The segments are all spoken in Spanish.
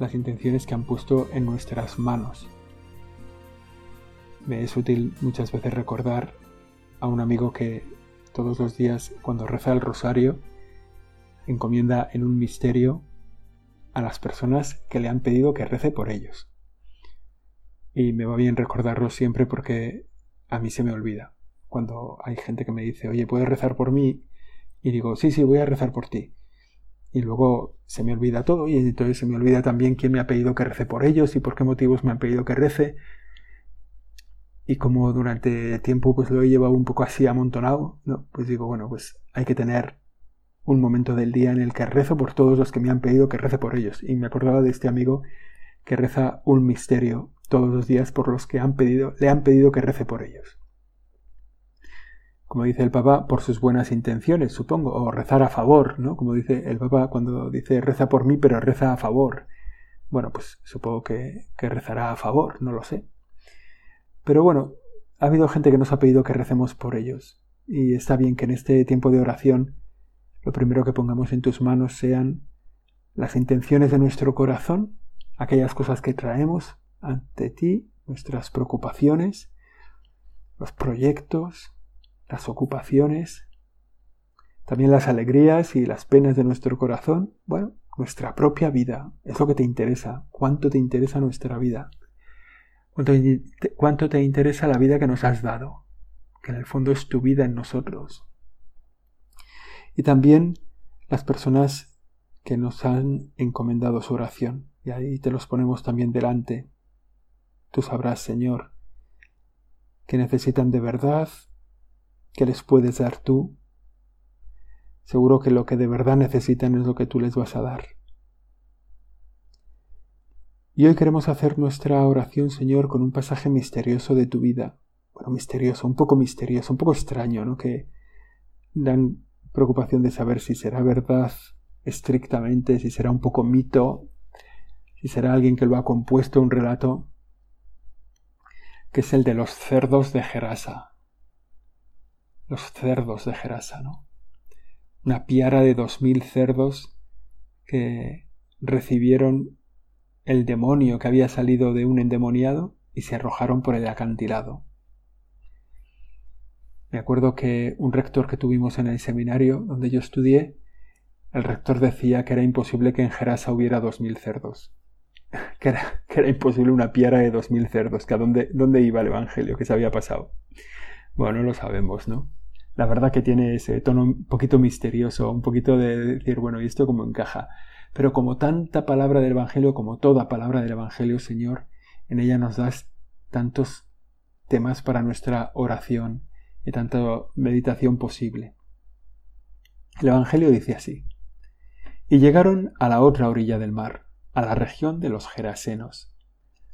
las intenciones que han puesto en nuestras manos. Me es útil muchas veces recordar a un amigo que todos los días cuando reza el rosario encomienda en un misterio a las personas que le han pedido que rece por ellos. Y me va bien recordarlo siempre porque a mí se me olvida. Cuando hay gente que me dice, oye, ¿puedes rezar por mí? Y digo, sí, sí, voy a rezar por ti y luego se me olvida todo y entonces se me olvida también quién me ha pedido que rece por ellos y por qué motivos me han pedido que rece y como durante tiempo pues lo he llevado un poco así amontonado, ¿no? pues digo, bueno, pues hay que tener un momento del día en el que rezo por todos los que me han pedido que rece por ellos. Y me acordaba de este amigo que reza un misterio todos los días por los que han pedido, le han pedido que rece por ellos como dice el Papa, por sus buenas intenciones, supongo, o rezar a favor, ¿no? Como dice el Papa cuando dice reza por mí, pero reza a favor. Bueno, pues supongo que, que rezará a favor, no lo sé. Pero bueno, ha habido gente que nos ha pedido que recemos por ellos. Y está bien que en este tiempo de oración lo primero que pongamos en tus manos sean las intenciones de nuestro corazón, aquellas cosas que traemos ante ti, nuestras preocupaciones, los proyectos, las ocupaciones, también las alegrías y las penas de nuestro corazón, bueno, nuestra propia vida, es lo que te interesa, cuánto te interesa nuestra vida, cuánto te, interesa la vida que nos has dado, que en el fondo es tu vida en nosotros. Y también las personas que nos han encomendado su oración, y ahí te los ponemos también delante. Tú sabrás, Señor, que necesitan de verdad que les puedes dar tú, seguro que lo que de verdad necesitan es lo que tú les vas a dar. Y hoy queremos hacer nuestra oración, Señor, con un pasaje misterioso de tu vida. Bueno, misterioso, un poco misterioso, un poco extraño, ¿no? Que dan preocupación de saber si será verdad estrictamente, si será un poco mito, si será alguien que lo ha compuesto un relato, que es el de los cerdos de Gerasa los cerdos de Gerasa, ¿no? Una piara de dos mil cerdos que recibieron el demonio que había salido de un endemoniado y se arrojaron por el acantilado. Me acuerdo que un rector que tuvimos en el seminario donde yo estudié, el rector decía que era imposible que en Gerasa hubiera dos mil cerdos. Que era, que era, imposible una piara de dos mil cerdos. Que a dónde, dónde iba el Evangelio, que se había pasado. Bueno, lo sabemos, ¿no? La verdad que tiene ese tono un poquito misterioso, un poquito de decir, bueno, ¿y esto cómo encaja? Pero como tanta palabra del Evangelio, como toda palabra del Evangelio, Señor, en ella nos das tantos temas para nuestra oración y tanta meditación posible. El Evangelio dice así. Y llegaron a la otra orilla del mar, a la región de los Gerasenos.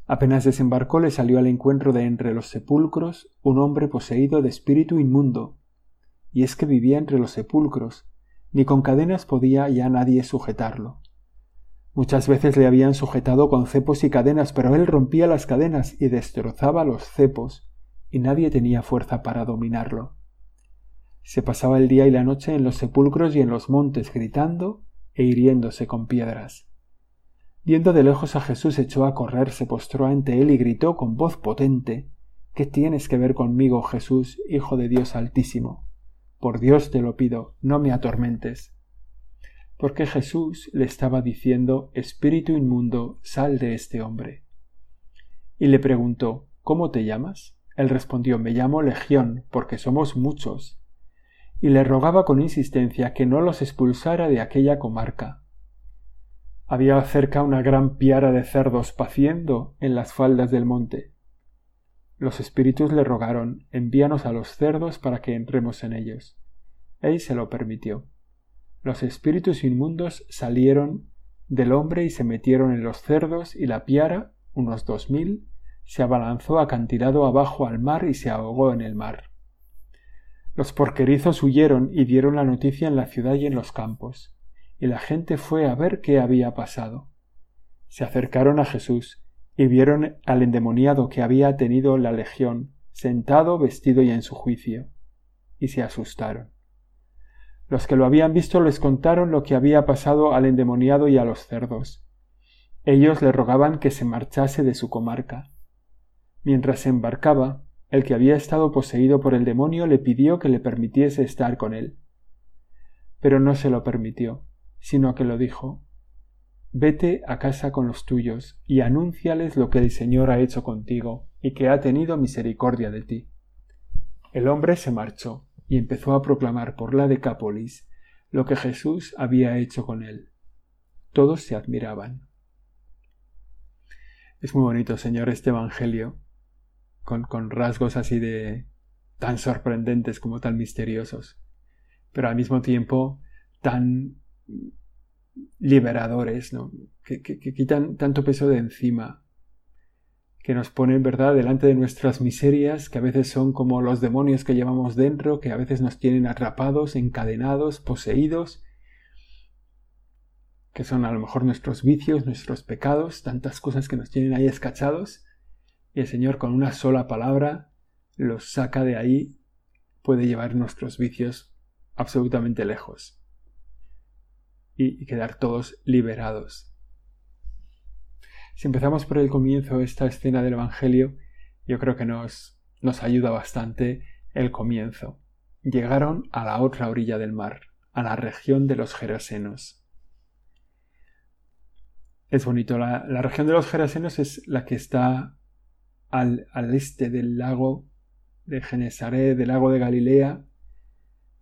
Apenas desembarcó le salió al encuentro de entre los sepulcros un hombre poseído de espíritu inmundo, y es que vivía entre los sepulcros, ni con cadenas podía ya nadie sujetarlo. Muchas veces le habían sujetado con cepos y cadenas, pero él rompía las cadenas y destrozaba los cepos, y nadie tenía fuerza para dominarlo. Se pasaba el día y la noche en los sepulcros y en los montes gritando e hiriéndose con piedras. Viendo de lejos a Jesús echó a correr, se postró ante él y gritó con voz potente ¿Qué tienes que ver conmigo, Jesús, Hijo de Dios Altísimo? Por Dios te lo pido, no me atormentes. Porque Jesús le estaba diciendo Espíritu inmundo, sal de este hombre. Y le preguntó ¿Cómo te llamas? Él respondió Me llamo Legión, porque somos muchos. Y le rogaba con insistencia que no los expulsara de aquella comarca. Había cerca una gran piara de cerdos paciendo en las faldas del monte. Los espíritus le rogaron envíanos a los cerdos para que entremos en ellos. Él se lo permitió. Los espíritus inmundos salieron del hombre y se metieron en los cerdos y la piara, unos dos mil, se abalanzó acantilado abajo al mar y se ahogó en el mar. Los porquerizos huyeron y dieron la noticia en la ciudad y en los campos, y la gente fue a ver qué había pasado. Se acercaron a Jesús y vieron al endemoniado que había tenido la legión, sentado, vestido y en su juicio, y se asustaron. Los que lo habían visto les contaron lo que había pasado al endemoniado y a los cerdos. Ellos le rogaban que se marchase de su comarca. Mientras se embarcaba, el que había estado poseído por el demonio le pidió que le permitiese estar con él. Pero no se lo permitió, sino que lo dijo Vete a casa con los tuyos y anúnciales lo que el Señor ha hecho contigo y que ha tenido misericordia de ti. El hombre se marchó y empezó a proclamar por la Decápolis lo que Jesús había hecho con él. Todos se admiraban. Es muy bonito, Señor, este Evangelio, con, con rasgos así de tan sorprendentes como tan misteriosos, pero al mismo tiempo tan liberadores, ¿no? que, quitan tanto peso de encima, que nos ponen, ¿verdad?, delante de nuestras miserias, que a veces son como los demonios que llevamos dentro, que a veces nos tienen atrapados, encadenados, poseídos, que son a lo mejor nuestros vicios, nuestros pecados, tantas cosas que nos tienen ahí escachados, y el Señor con una sola palabra los saca de ahí, puede llevar nuestros vicios absolutamente lejos y quedar todos liberados. Si empezamos por el comienzo esta escena del Evangelio, yo creo que nos, nos ayuda bastante el comienzo. Llegaron a la otra orilla del mar, a la región de los Gerasenos. Es bonito, la, región de los Gerasenos es la que está al, al este del lago de Genesaret, del lago de Galilea,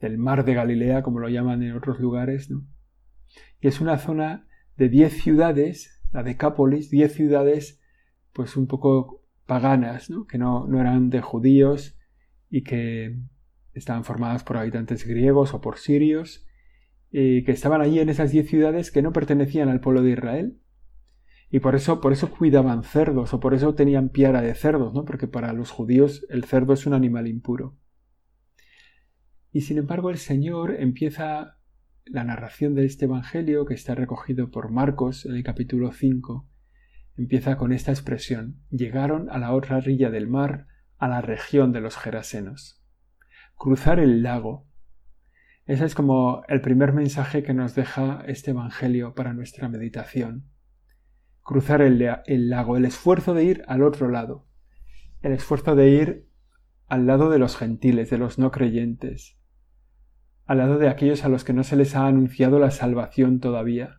del mar de Galilea, como lo llaman en otros lugares, ¿no? Y es una zona de diez ciudades, la Decápolis, diez ciudades pues un poco paganas, que no, no eran de judíos y que estaban formadas por habitantes griegos o por sirios, y que estaban allí en esas diez ciudades que no pertenecían al pueblo de Israel. Y por eso, por eso cuidaban cerdos, o por eso tenían piara de cerdos, ¿no? Porque para los judíos el cerdo es un animal impuro. Y sin embargo el Señor empieza la narración de este Evangelio, que está recogido por Marcos en el capítulo 5, empieza con esta expresión llegaron a la otra rilla del mar, a la región de los Gerasenos. Cruzar el lago. Ese es como el primer mensaje que nos deja este Evangelio para nuestra meditación. Cruzar el, el lago, el esfuerzo de ir al otro lado, el esfuerzo de ir al lado de los gentiles, de los no creyentes, al lado de aquellos a los que no se les ha anunciado la salvación todavía.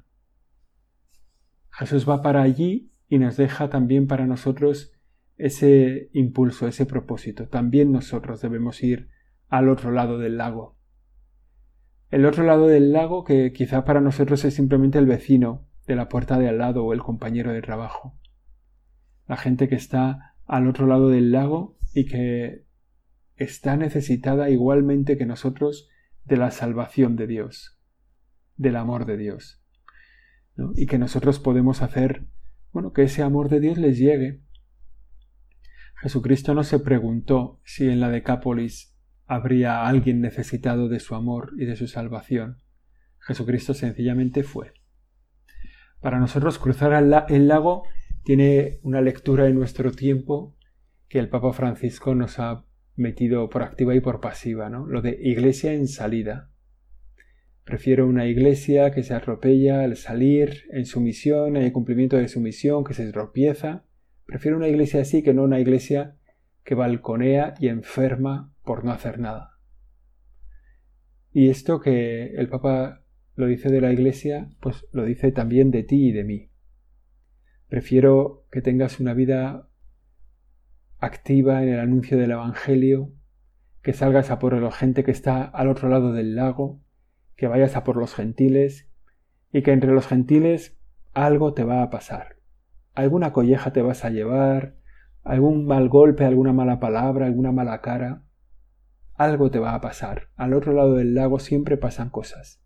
Jesús va para allí y nos deja también para nosotros ese impulso, ese propósito. También nosotros debemos ir al otro lado del lago. El otro lado del lago que quizá para nosotros es simplemente el vecino de la puerta de al lado o el compañero de trabajo. La gente que está al otro lado del lago y que está necesitada igualmente que nosotros de la salvación de Dios, del amor de Dios. Y que nosotros podemos hacer, bueno, que ese amor de Dios les llegue. Jesucristo no se preguntó si en la Decápolis habría alguien necesitado de su amor y de su salvación. Jesucristo sencillamente fue. Para nosotros cruzar el lago tiene una lectura en nuestro tiempo que el Papa Francisco nos ha metido por activa y por pasiva, ¿no? Lo de iglesia en salida. Prefiero una iglesia que se atropella al salir en su misión, en el cumplimiento de su misión, que se estropieza. Prefiero una iglesia así que no una iglesia que balconea y enferma por no hacer nada. Y esto que el Papa lo dice de la iglesia, pues lo dice también de ti y de mí. Prefiero que tengas una vida activa en el anuncio del Evangelio, que salgas a por la gente que está al otro lado del lago, que vayas a por los gentiles, y que entre los gentiles algo te va a pasar. Alguna colleja te vas a llevar, algún mal golpe, alguna mala palabra, alguna mala cara. Algo te va a pasar. Al otro lado del lago siempre pasan cosas.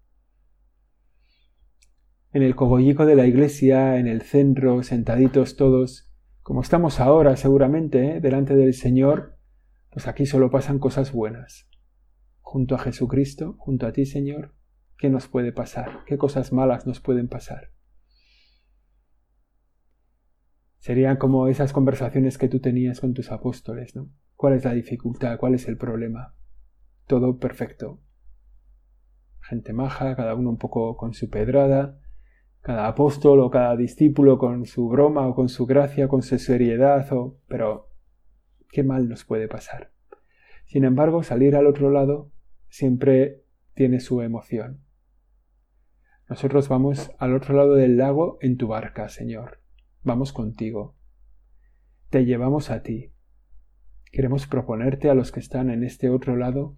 En el cogollico de la iglesia, en el centro, sentaditos todos, Como estamos ahora seguramente ¿eh? delante del Señor, pues aquí solo pasan cosas buenas. Junto a Jesucristo, junto a ti Señor, ¿qué nos puede pasar? ¿Qué cosas malas nos pueden pasar? Serían como esas conversaciones que tú tenías con tus apóstoles, ¿no? ¿Cuál es la dificultad? ¿Cuál es el problema? Todo perfecto. Gente maja, cada uno un poco con su pedrada, cada apóstol o cada discípulo con su broma o con su gracia, con su seriedad, o... pero ¿qué mal nos puede pasar? Sin embargo, salir al otro lado siempre tiene su emoción. Nosotros vamos al otro lado del lago en tu barca, Señor. Vamos contigo. Te llevamos a ti. Queremos proponerte a los que están en este otro lado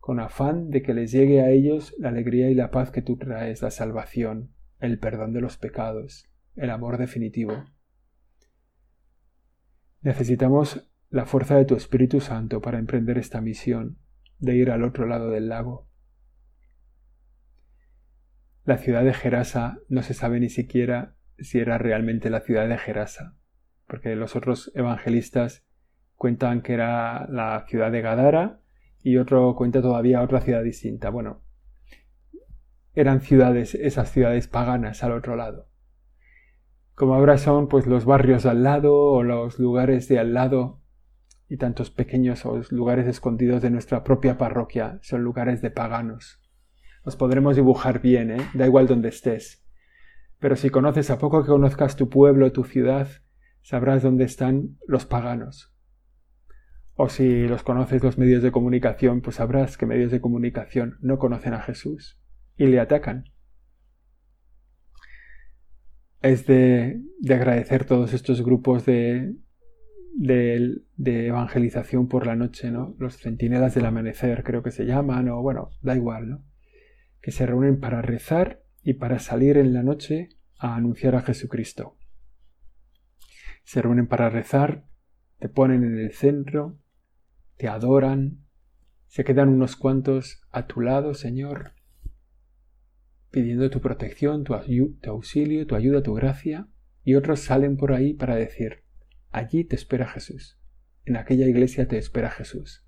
con afán de que les llegue a ellos la alegría y la paz que tú traes, la salvación, el perdón de los pecados, el amor definitivo. Necesitamos la fuerza de tu Espíritu Santo para emprender esta misión de ir al otro lado del lago. La ciudad de Gerasa no se sabe ni siquiera si era realmente la ciudad de Gerasa, porque los otros evangelistas cuentan que era la ciudad de Gadara y otro cuenta todavía otra ciudad distinta. Bueno, eran ciudades, esas ciudades paganas al otro lado. Como ahora son pues los barrios al lado o los lugares de al lado y tantos pequeños lugares escondidos de nuestra propia parroquia son lugares de paganos. Los podremos dibujar bien, ¿eh? da igual donde estés. Pero si conoces a poco que conozcas tu pueblo, tu ciudad, sabrás dónde están los paganos. O si los conoces los medios de comunicación, pues sabrás que medios de comunicación no conocen a Jesús y le atacan. Es de, agradecer todos estos grupos de, de, evangelización por la noche, ¿no? Los centinelas del amanecer, creo que se llaman, o bueno, da igual, ¿no? Que se reúnen para rezar y para salir en la noche a anunciar a Jesucristo. Se reúnen para rezar, te ponen en el centro, te adoran, se quedan unos cuantos a tu lado, Señor, pidiendo tu protección, tu, auxilio, tu ayuda, tu gracia, y otros salen por ahí para decir, allí te espera Jesús, en aquella iglesia te espera Jesús.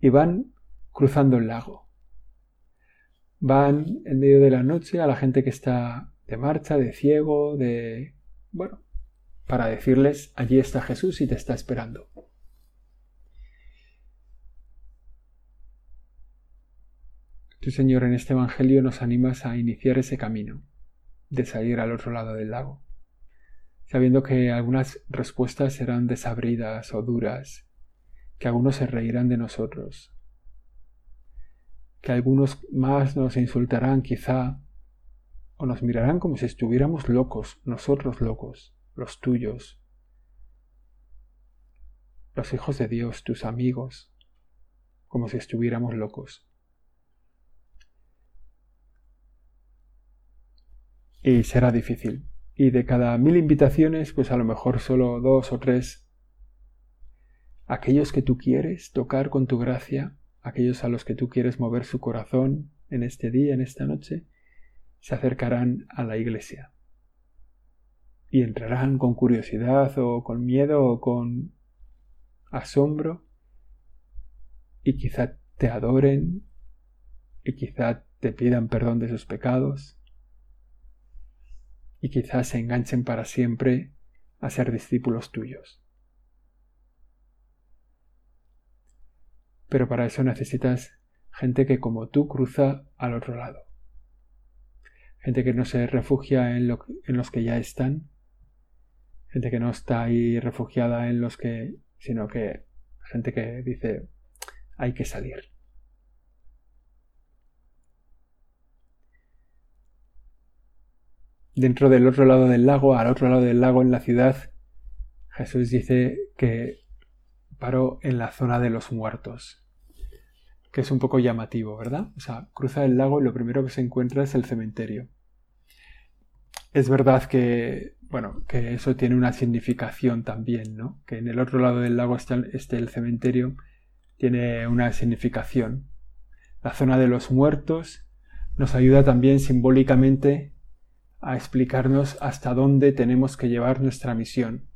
Y van cruzando el lago. Van en medio de la noche a la gente que está de marcha, de ciego, de... bueno, para decirles, allí está Jesús y te está esperando. Tú, Señor, en este Evangelio nos animas a iniciar ese camino de salir al otro lado del lago, sabiendo que algunas respuestas serán desabridas o duras, que algunos se reirán de nosotros, que algunos más nos insultarán quizá, o nos mirarán como si estuviéramos locos, nosotros locos, los tuyos, los hijos de Dios, tus amigos, como si estuviéramos locos. Y será difícil. Y de cada mil invitaciones, pues a lo mejor solo dos o tres, aquellos que tú quieres tocar con tu gracia, aquellos a los que tú quieres mover su corazón en este día, en esta noche, se acercarán a la iglesia. Y entrarán con curiosidad o con miedo o con asombro y quizá te adoren y quizá te pidan perdón de sus pecados y quizás se enganchen para siempre a ser discípulos tuyos. Pero para eso necesitas gente que como tú cruza al otro lado. Gente que no se refugia en, en los que ya están. Gente que no está ahí refugiada en los que, sino que gente que dice, hay que salir. Dentro del otro lado del lago, al otro lado del lago en la ciudad, Jesús dice que paró en la zona de los muertos, que es un poco llamativo, ¿verdad? O sea, cruza el lago y lo primero que se encuentra es el cementerio. Es verdad que, bueno, que eso tiene una significación también, ¿no? Que en el otro lado del lago está este, el cementerio, tiene una significación. La zona de los muertos nos ayuda también simbólicamente a explicarnos hasta dónde tenemos que llevar nuestra misión.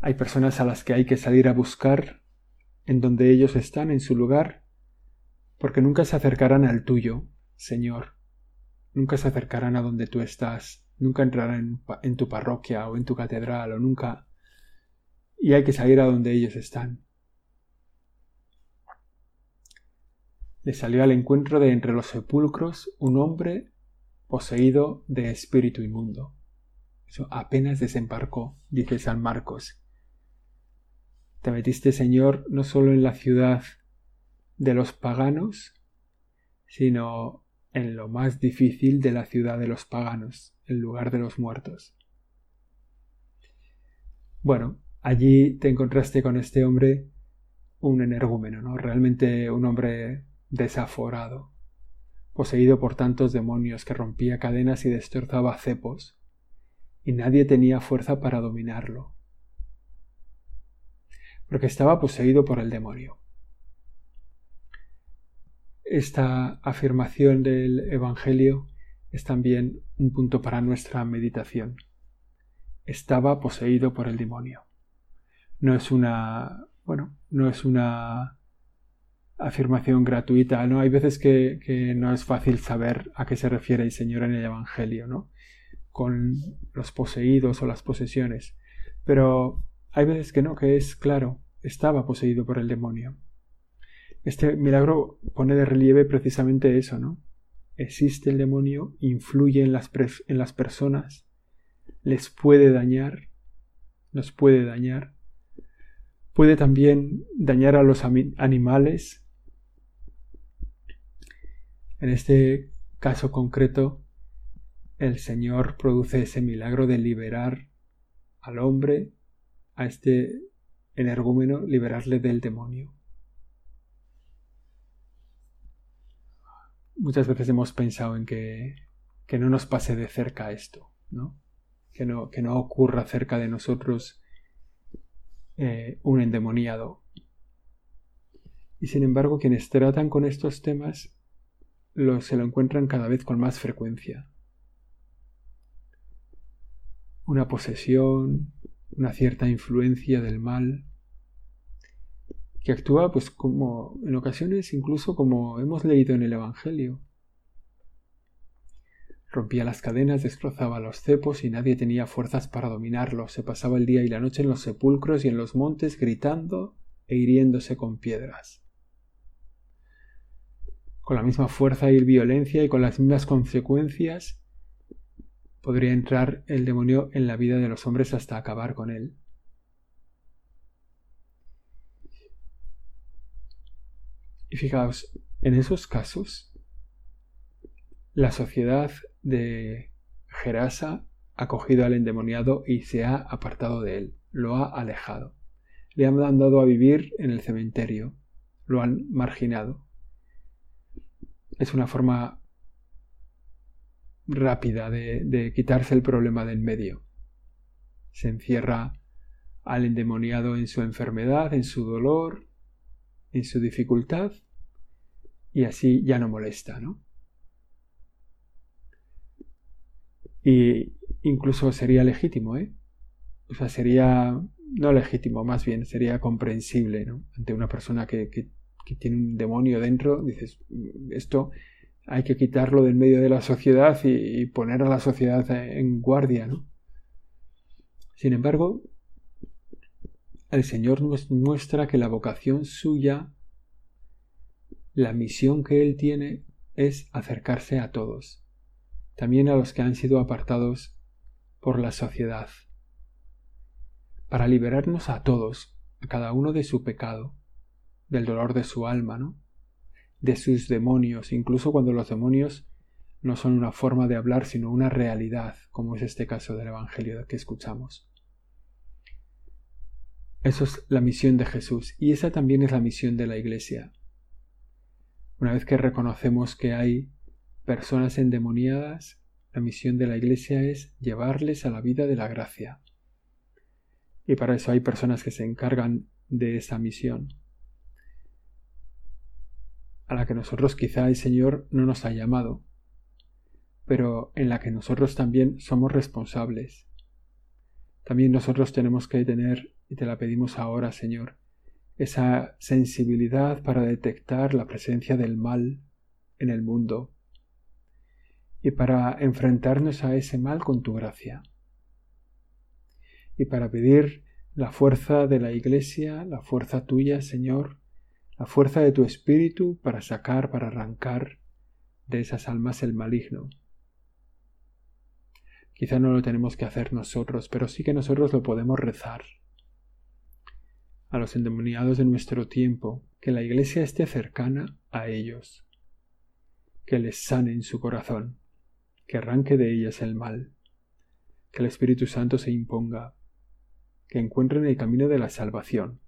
Hay personas a las que hay que salir a buscar en donde ellos están, en su lugar, porque nunca se acercarán al tuyo, Señor. Nunca se acercarán a donde tú estás, nunca entrarán en, tu parroquia o en tu catedral o nunca... Y hay que salir a donde ellos están. Le salió al encuentro de entre los sepulcros un hombre poseído de espíritu inmundo. Eso apenas desembarcó, dice San Marcos. Te metiste, Señor, no solo en la ciudad de los paganos, sino en lo más difícil de la ciudad de los paganos, el lugar de los muertos. Bueno, allí te encontraste con este hombre, un energúmeno, ¿no? Realmente un hombre desaforado, poseído por tantos demonios que rompía cadenas y destrozaba cepos, y nadie tenía fuerza para dominarlo, porque estaba poseído por el demonio esta afirmación del Evangelio es también un punto para nuestra meditación. Estaba poseído por el demonio. No es una, bueno, no es una afirmación gratuita, ¿no? Hay veces que, que no es fácil saber a qué se refiere el Señor en el Evangelio, ¿no? Con los poseídos o las posesiones. Pero hay veces que no, que es claro, estaba poseído por el demonio. Este milagro pone de relieve precisamente eso, ¿no? Existe el demonio, influye en las, en las personas, les puede dañar, nos puede dañar, puede también dañar a los animales. En este caso concreto, el Señor produce ese milagro de liberar al hombre, a este energúmeno, liberarle del demonio. muchas veces hemos pensado en que, que no nos pase de cerca esto, ¿no? Que no, que no ocurra cerca de nosotros eh, un endemoniado. Y sin embargo, quienes tratan con estos temas se lo encuentran cada vez con más frecuencia. Una posesión, una cierta influencia del mal, que actúa pues como en ocasiones incluso como hemos leído en el Evangelio. Rompía las cadenas, destrozaba los cepos y nadie tenía fuerzas para dominarlo. Se pasaba el día y la noche en los sepulcros y en los montes gritando e hiriéndose con piedras. Con la misma fuerza y violencia y con las mismas consecuencias podría entrar el demonio en la vida de los hombres hasta acabar con él. Y fijaos, en esos casos, la sociedad de Gerasa ha cogido al endemoniado y se ha apartado de él, lo ha alejado. Le han mandado a vivir en el cementerio, lo han marginado. Es una forma rápida de, de quitarse el problema del medio. Se encierra al endemoniado en su enfermedad, en su dolor, en su dificultad y así ya no molesta, ¿no? Y incluso sería legítimo, ¿eh? O sea, sería no legítimo, más bien sería comprensible, ¿no? Ante una persona que, tiene un demonio dentro, dices, esto hay que quitarlo del medio de la sociedad y, y poner a la sociedad en guardia, ¿no? Sin embargo, el Señor nos muestra que la vocación suya, la misión que Él tiene es acercarse a todos, también a los que han sido apartados por la sociedad, para liberarnos a todos, a cada uno de su pecado, del dolor de su alma, ¿no? de sus demonios, incluso cuando los demonios no son una forma de hablar, sino una realidad, como es este caso del Evangelio que escuchamos. Eso es la misión de Jesús y esa también es la misión de la Iglesia. Una vez que reconocemos que hay personas endemoniadas, la misión de la Iglesia es llevarles a la vida de la gracia. Y para eso hay personas que se encargan de esa misión, a la que nosotros quizá el Señor no nos ha llamado, pero en la que nosotros también somos responsables. También nosotros tenemos que tener Y te la pedimos ahora, Señor, esa sensibilidad para detectar la presencia del mal en el mundo y para enfrentarnos a ese mal con tu gracia. Y para pedir la fuerza de la Iglesia, la fuerza tuya, Señor, la fuerza de tu Espíritu para sacar, para arrancar de esas almas el maligno. Quizá no lo tenemos que hacer nosotros, pero sí que nosotros lo podemos rezar. A los endemoniados de nuestro tiempo, que la Iglesia esté cercana a ellos, que les sane en su corazón, que arranque de ellas el mal, que el Espíritu Santo se imponga, que encuentren el camino de la salvación.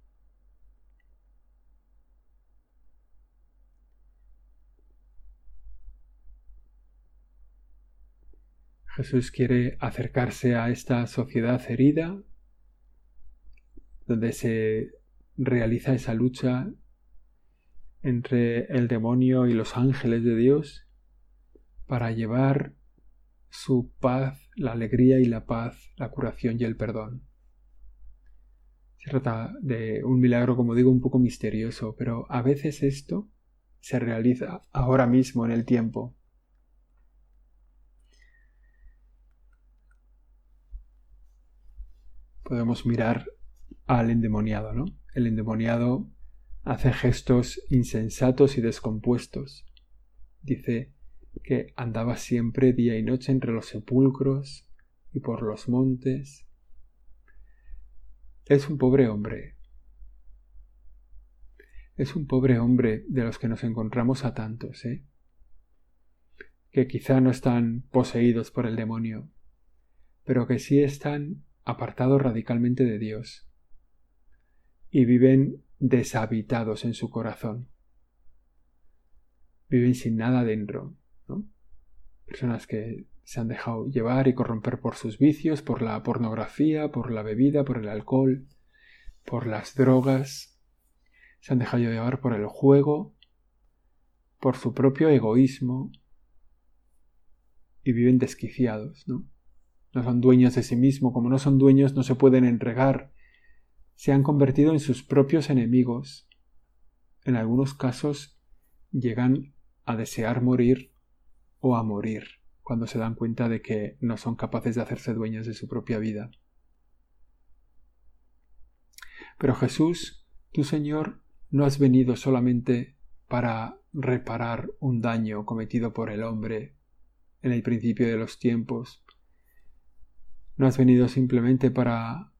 Jesús quiere acercarse a esta sociedad herida, donde se realiza esa lucha entre el demonio y los ángeles de Dios, para llevar su paz, la alegría y la paz, la curación y el perdón. Se trata de un milagro, como digo, un poco misterioso, pero a veces esto se realiza ahora mismo en el tiempo. Podemos mirar al endemoniado, ¿no? El endemoniado hace gestos insensatos y descompuestos. Dice que andaba siempre día y noche entre los sepulcros y por los montes. Es un pobre hombre. Es un pobre hombre de los que nos encontramos a tantos, ¿eh? que quizá no están poseídos por el demonio, pero que sí están apartados radicalmente de Dios y viven deshabitados en su corazón. Viven sin nada dentro, Personas que se han dejado llevar y corromper por sus vicios, por la pornografía, por la bebida, por el alcohol, por las drogas, se han dejado llevar por el juego, por su propio egoísmo y viven desquiciados, ¿no? No son dueños de sí mismos, como no son dueños no se pueden entregar, se han convertido en sus propios enemigos. En algunos casos llegan a desear morir o a morir cuando se dan cuenta de que no son capaces de hacerse dueños de su propia vida. Pero Jesús, tu Señor, no has venido solamente para reparar un daño cometido por el hombre en el principio de los tiempos. No has venido simplemente para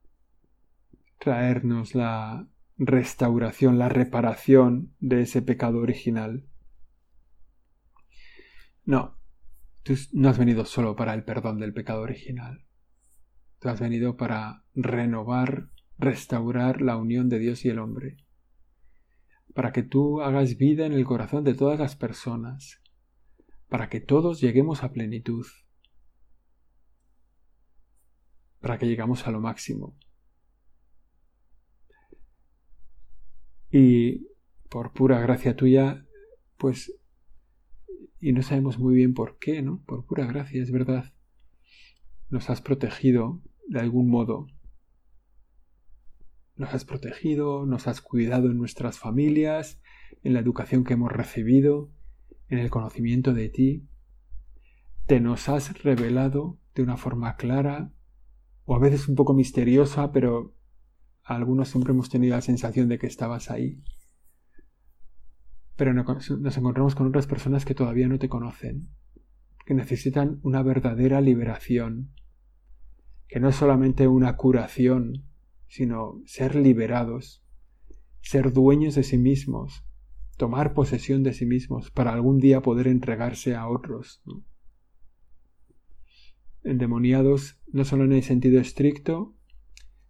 traernos la restauración, la reparación de ese pecado original. No, tú no has venido solo para el perdón del pecado original. Tú has venido para renovar, restaurar la unión de Dios y el hombre. Para que tú hagas vida en el corazón de todas las personas. Para que todos lleguemos a plenitud. Para que llegamos a lo máximo. Y por pura gracia tuya, pues y no sabemos muy bien por qué, ¿no? Por pura gracia, es verdad. Nos has protegido de algún modo. Nos has protegido, nos has cuidado en nuestras familias, en la educación que hemos recibido, en el conocimiento de ti. Te nos has revelado de una forma clara, o a veces un poco misteriosa, pero algunos siempre hemos tenido la sensación de que estabas ahí pero nos encontramos con otras personas que todavía no te conocen, que necesitan una verdadera liberación, que no es solamente una curación, sino ser liberados, ser dueños de sí mismos, tomar posesión de sí mismos para algún día poder entregarse a otros. Endemoniados no solo en el sentido estricto,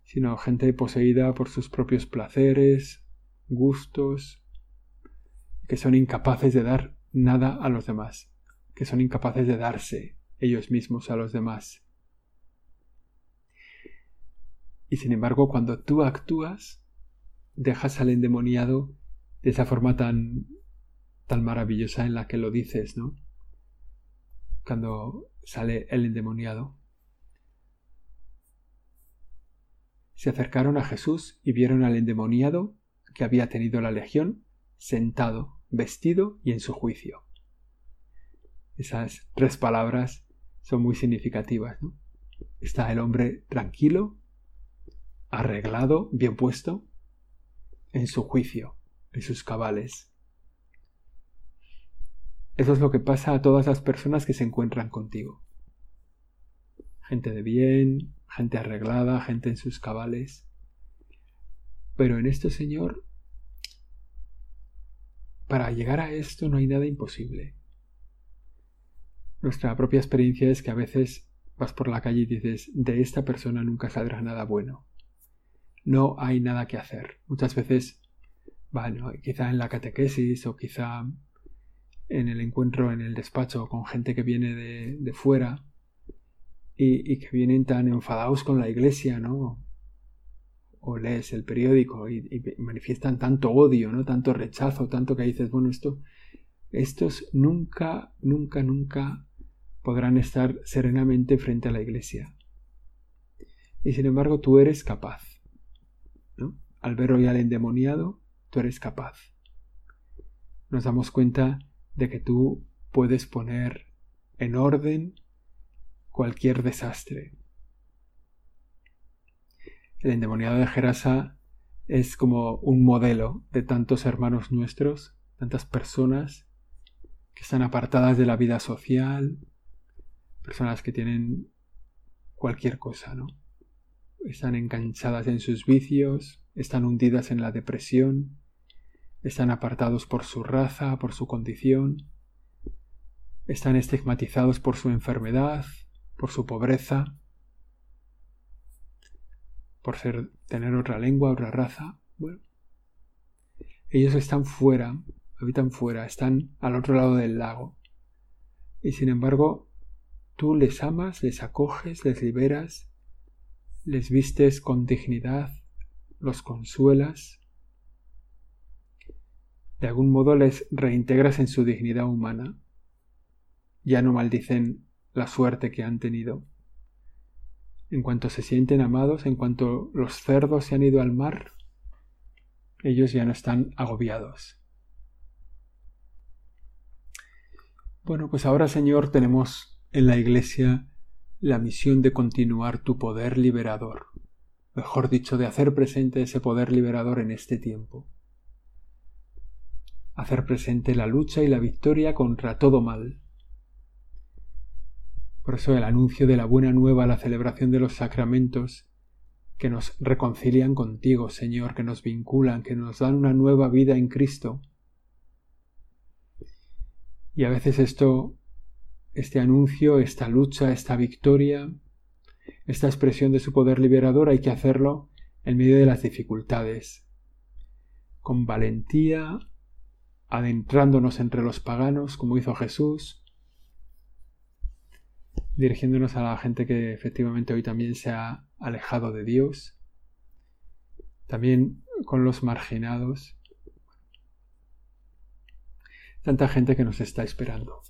sino gente poseída por sus propios placeres, gustos, que son incapaces de dar nada a los demás, que son incapaces de darse ellos mismos a los demás. Y sin embargo, cuando tú actúas, dejas al endemoniado de esa forma tan tan maravillosa en la que lo dices, ¿no? Cuando sale el endemoniado. se acercaron a Jesús y vieron al endemoniado que había tenido la legión sentado, vestido y en su juicio. Esas tres palabras son muy significativas. Está el hombre tranquilo, arreglado, bien puesto, en su juicio, en sus cabales. Eso es lo que pasa a todas las personas que se encuentran contigo. Gente de bien, gente arreglada, gente en sus cabales. Pero en esto, Señor, para llegar a esto no hay nada imposible. Nuestra propia experiencia es que a veces vas por la calle y dices, de esta persona nunca saldrá nada bueno. No hay nada que hacer. Muchas veces, bueno, quizá en la catequesis o quizá en el encuentro en el despacho con gente que viene de, fuera, y, que vienen tan enfadados con la iglesia, ¿no? O lees el periódico y, manifiestan tanto odio, ¿no? Tanto rechazo, tanto que dices, bueno, esto, estos nunca, nunca, nunca podrán estar serenamente frente a la iglesia. Y sin embargo tú eres capaz. Al ver hoy al endemoniado, tú eres capaz. Nos damos cuenta de que tú puedes poner en orden cualquier desastre. El endemoniado de Gerasa es como un modelo de tantos hermanos nuestros, tantas personas que están apartadas de la vida social, personas que tienen cualquier cosa, ¿no? Están enganchadas en sus vicios, están hundidas en la depresión, están apartados por su raza, por su condición, están estigmatizados por su enfermedad, por su pobreza, por tener otra lengua, otra raza. Bueno, ellos están fuera, habitan fuera, están al otro lado del lago. Y sin embargo, tú les amas, les acoges, les liberas, les vistes con dignidad, los consuelas, de algún modo les reintegras en su dignidad humana. Ya no maldicen la suerte que han tenido. En cuanto se sienten amados, en cuanto los cerdos se han ido al mar, ellos ya no están agobiados. Bueno, pues ahora Señor tenemos en la Iglesia la misión de continuar tu poder liberador, mejor dicho, de hacer presente ese poder liberador en este tiempo. Hacer presente la lucha y la victoria contra todo mal, por eso el anuncio de la buena nueva, la celebración de los sacramentos, que nos reconcilian contigo, Señor, que nos vinculan, que nos dan una nueva vida en Cristo. Y a veces esto, este anuncio, esta lucha, esta victoria, esta expresión de su poder liberador hay que hacerlo en medio de las dificultades, con valentía, adentrándonos entre los paganos, como hizo Jesús, dirigiéndonos a la gente que efectivamente hoy también se ha alejado de Dios, también con los marginados, tanta gente que nos está esperando.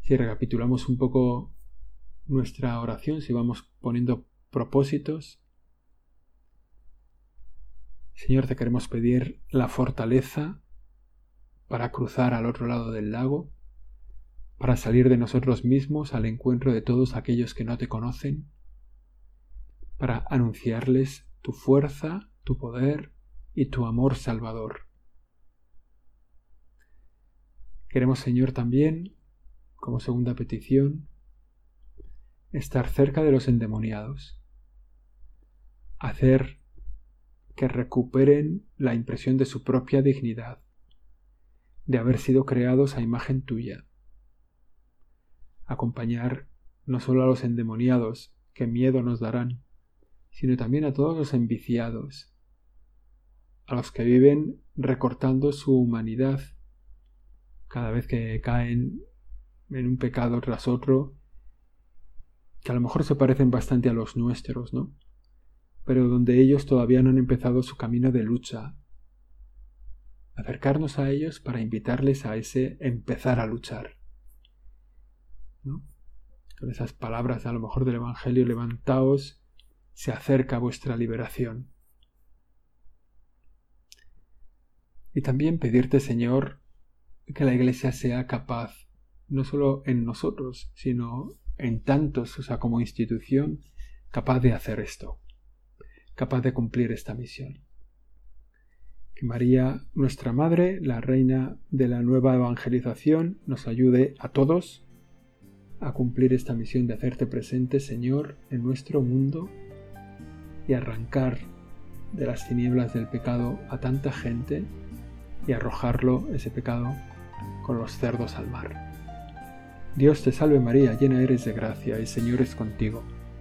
Si recapitulamos un poco nuestra oración, si vamos poniendo propósitos, Señor, te queremos pedir la fortaleza para cruzar al otro lado del lago, para salir de nosotros mismos al encuentro de todos aquellos que no te conocen, para anunciarles tu fuerza, tu poder y tu amor salvador. Queremos, Señor, también, como segunda petición, estar cerca de los endemoniados, hacer que recuperen la impresión de su propia dignidad, de haber sido creados a imagen tuya acompañar no solo a los endemoniados, que miedo nos darán, sino también a todos los enviciados, a los que viven recortando su humanidad cada vez que caen en un pecado tras otro, que a lo mejor se parecen bastante a los nuestros, ¿no? Pero donde ellos todavía no han empezado su camino de lucha. Acercarnos a ellos para invitarles a ese empezar a luchar. Con esas palabras a lo mejor del Evangelio, levantaos, se acerca vuestra liberación. Y también pedirte, Señor, que la Iglesia sea capaz, no solo en nosotros, sino en tantos, o sea, como institución, capaz de hacer esto, capaz de cumplir esta misión. Que María, nuestra Madre, la Reina de la nueva evangelización, nos ayude a todos a cumplir esta misión de hacerte presente, Señor, en nuestro mundo y arrancar de las tinieblas del pecado a tanta gente y arrojarlo, ese pecado, con los cerdos al mar. Dios te salve María, llena eres de gracia, el Señor es contigo.